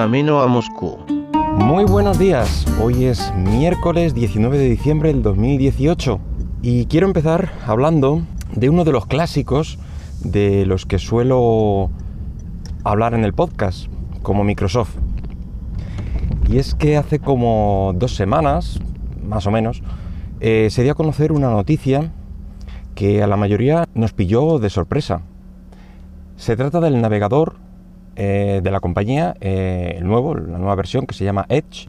camino a Moscú. Muy buenos días, hoy es miércoles 19 de diciembre del 2018 y quiero empezar hablando de uno de los clásicos de los que suelo hablar en el podcast, como Microsoft. Y es que hace como dos semanas, más o menos, eh, se dio a conocer una noticia que a la mayoría nos pilló de sorpresa. Se trata del navegador eh, de la compañía, eh, el nuevo, la nueva versión que se llama Edge,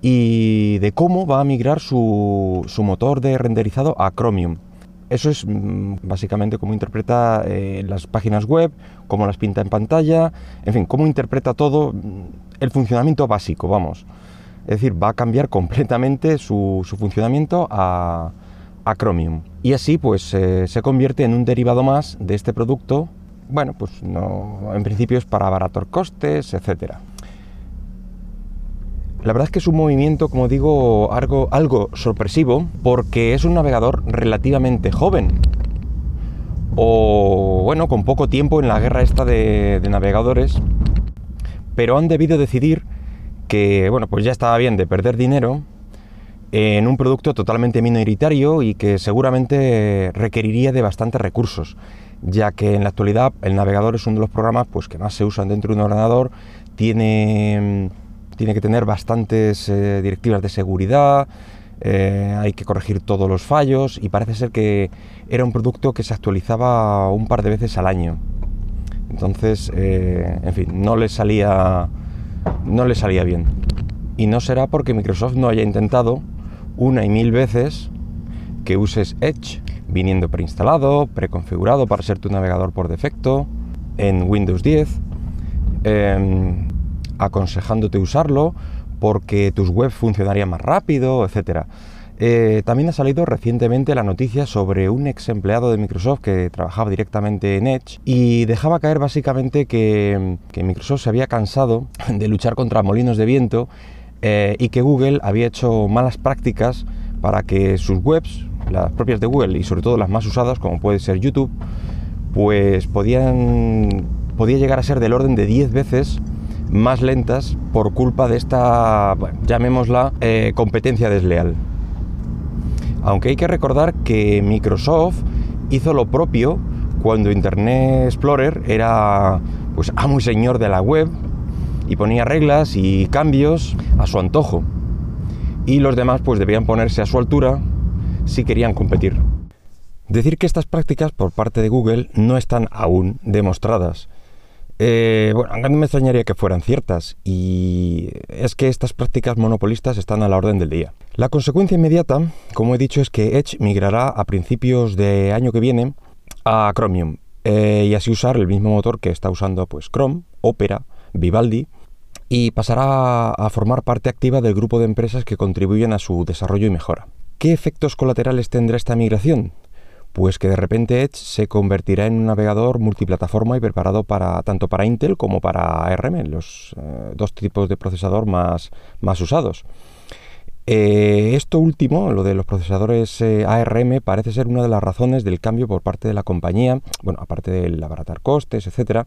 y de cómo va a migrar su, motor de renderizado a Chromium. Eso es mm, básicamente cómo interpreta eh, las páginas web, cómo las pinta en pantalla, en fin, cómo interpreta todo mm, el funcionamiento básico, vamos. Es decir, va a cambiar completamente su, funcionamiento a, Chromium. Y así pues se convierte en un derivado más de este producto bueno, pues no, en principio es para abaratar costes, etc. La verdad es que es un movimiento, como digo, algo, algo sorpresivo porque es un navegador relativamente joven. O bueno, con poco tiempo en la guerra esta de, de navegadores. Pero han debido decidir que, bueno, pues ya estaba bien de perder dinero en un producto totalmente minoritario y que seguramente requeriría de bastantes recursos ya que en la actualidad el navegador es uno de los programas pues, que más se usan dentro de un ordenador, tiene, tiene que tener bastantes eh, directivas de seguridad, eh, hay que corregir todos los fallos y parece ser que era un producto que se actualizaba un par de veces al año. Entonces, eh, en fin, no le salía, no le salía bien. Y no será porque Microsoft no haya intentado una y mil veces que uses Edge viniendo preinstalado, preconfigurado para ser tu navegador por defecto, en Windows 10, em, aconsejándote usarlo porque tus webs funcionarían más rápido, etc. Eh, también ha salido recientemente la noticia sobre un ex empleado de Microsoft que trabajaba directamente en Edge y dejaba caer básicamente que, Microsoft se había cansado de luchar contra molinos de viento eh, y que Google había hecho malas prácticas para que sus webs las propias de Google y sobre todo las más usadas, como puede ser YouTube, pues podían, podía llegar a ser del orden de 10 veces más lentas por culpa de esta, llamémosla, eh, competencia desleal. Aunque hay que recordar que Microsoft hizo lo propio cuando Internet Explorer era pues amo y señor de la web y ponía reglas y cambios a su antojo. Y los demás pues debían ponerse a su altura si querían competir. Decir que estas prácticas por parte de Google no están aún demostradas. Eh, bueno, no me extrañaría que fueran ciertas, y es que estas prácticas monopolistas están a la orden del día. La consecuencia inmediata, como he dicho, es que Edge migrará a principios de año que viene a Chromium, eh, y así usar el mismo motor que está usando pues, Chrome, Opera, Vivaldi, y pasará a formar parte activa del grupo de empresas que contribuyen a su desarrollo y mejora. ¿Qué efectos colaterales tendrá esta migración? Pues que de repente Edge se convertirá en un navegador multiplataforma y preparado para tanto para Intel como para ARM, los eh, dos tipos de procesador más, más usados. Eh, esto último, lo de los procesadores eh, ARM, parece ser una de las razones del cambio por parte de la compañía, bueno, aparte del abaratar costes, etcétera,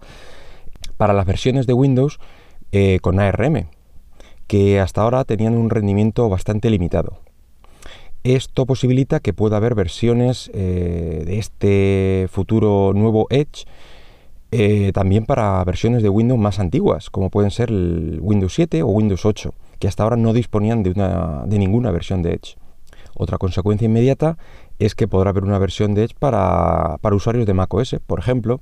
para las versiones de Windows con ARM, que hasta ahora tenían un rendimiento bastante limitado. Esto posibilita que pueda haber versiones eh, de este futuro nuevo Edge eh, también para versiones de Windows más antiguas, como pueden ser el Windows 7 o Windows 8, que hasta ahora no disponían de, una, de ninguna versión de Edge. Otra consecuencia inmediata es que podrá haber una versión de Edge para, para usuarios de macOS, por ejemplo,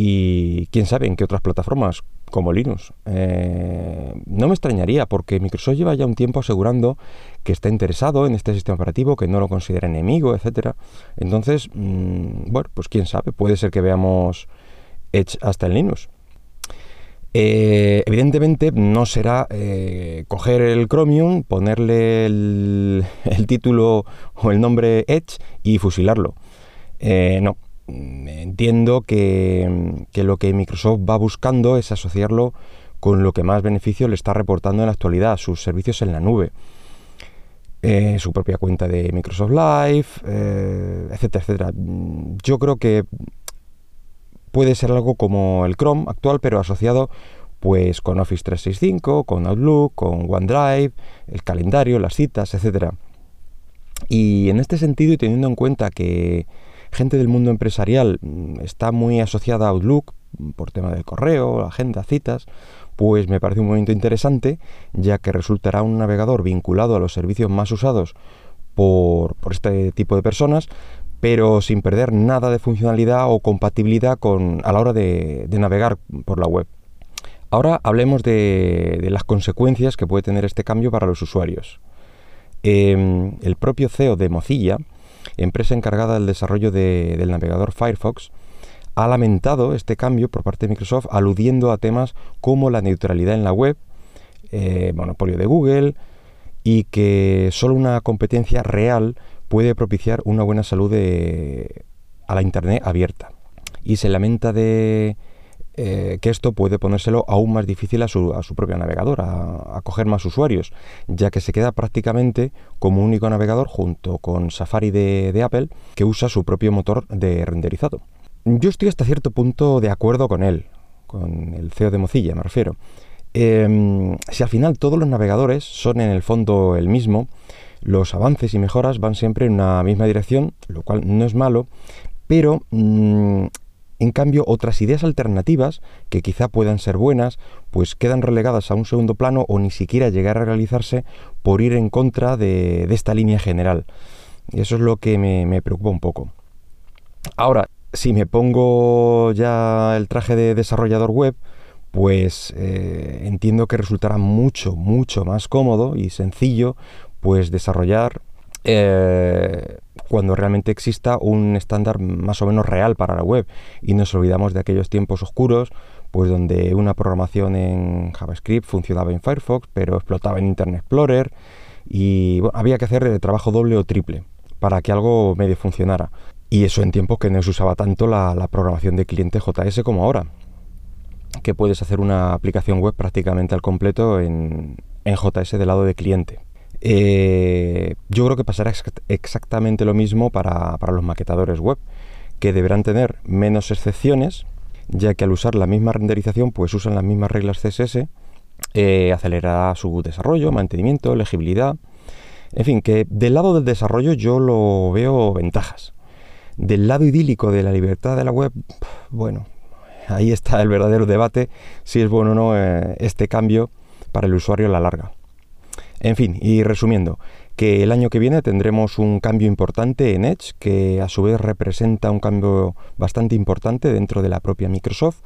y quién sabe en qué otras plataformas, como Linux. Eh, no me extrañaría porque Microsoft lleva ya un tiempo asegurando que está interesado en este sistema operativo, que no lo considera enemigo, etcétera. Entonces, mm, bueno, pues quién sabe, puede ser que veamos Edge hasta en Linux. Eh, evidentemente no será eh, coger el Chromium, ponerle el, el, título o el nombre Edge y fusilarlo. no, Mm, entiendo que, lo que Microsoft va buscando es asociarlo con lo que más beneficio le está reportando en la actualidad, sus servicios en la nube. Eh, su propia cuenta de Microsoft Live, eh, etcétera, etcétera. Yo creo que puede ser algo como el Chrome actual, pero asociado pues con Office 365, con Outlook, con OneDrive, el calendario, las citas, etc. Y en este sentido, y teniendo en cuenta que gente del mundo empresarial mm, está muy asociada a Outlook por tema del correo, agenda, citas, pues me parece un momento interesante, ya que resultará un navegador vinculado a los servicios más usados por, este tipo de personas, pero sin perder nada de funcionalidad o compatibilidad con, a la hora de, navegar por la web. Ahora hablemos de, las consecuencias que puede tener este cambio para los usuarios. Em, el propio CEO de Mozilla, empresa encargada del desarrollo del navegador Firefox, ha lamentado este cambio por parte de Microsoft aludiendo a temas como la neutralidad en la web, eh, monopolio de Google y que solo una competencia real puede propiciar una buena salud a la Internet abierta. Y se lamenta de eh, que esto puede ponérselo aún más difícil a su, propio navegador, a, coger más usuarios, ya que se queda prácticamente como único navegador junto con Safari de Apple que usa su propio motor de renderizado. Yo estoy hasta cierto punto de acuerdo con él, con el CEO de Mozilla, me refiero. Em, si al final todos los navegadores son en el fondo el mismo, los avances y mejoras van siempre en una misma dirección, lo cual no es malo, pero mm, en cambio otras ideas alternativas, que quizá puedan ser buenas, pues quedan relegadas a un segundo plano o ni siquiera llegar a realizarse por ir en contra de, esta línea general. Y eso es lo que me, preocupa un poco. Ahora, si me pongo ya el traje de desarrollador web, pues eh, entiendo que resultará mucho, mucho más cómodo y sencillo pues desarrollar eh, cuando realmente exista un estándar más o menos real para la web y nos olvidamos de aquellos tiempos oscuros pues donde una programación en JavaScript funcionaba en Firefox pero explotaba en Internet Explorer y había que hacer trabajo doble o triple para que algo medio funcionara. Y eso en tiempos que no se usaba tanto la, programación de cliente JS como ahora, que puedes hacer una aplicación web prácticamente al completo en, JS del lado de cliente. Eh, yo creo que pasará exactamente lo mismo para, los maquetadores web, que deberán tener menos excepciones, ya que al usar la misma renderización, pues usan las mismas reglas CSS, eh, acelerará su desarrollo, mantenimiento, legibilidad. En fin, que del lado del desarrollo yo lo veo ventajas. Del lado idílico de la libertad de la web, bueno, ahí está el verdadero debate si es bueno o no eh, este cambio para el usuario a la larga. En fin, y resumiendo, que el año que viene tendremos un cambio importante en Edge, que a su vez representa un cambio bastante importante dentro de la propia Microsoft.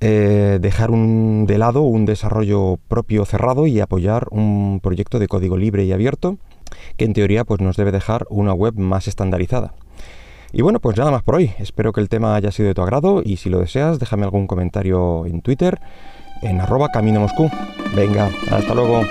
Eh, dejar un, de lado un desarrollo propio cerrado y apoyar un proyecto de código libre y abierto, que en teoría pues, nos debe dejar una web más estandarizada. Y bueno, pues nada más por hoy. Espero que el tema haya sido de tu agrado y si lo deseas, déjame algún comentario en Twitter en arroba camino Moscú. Venga, hasta luego.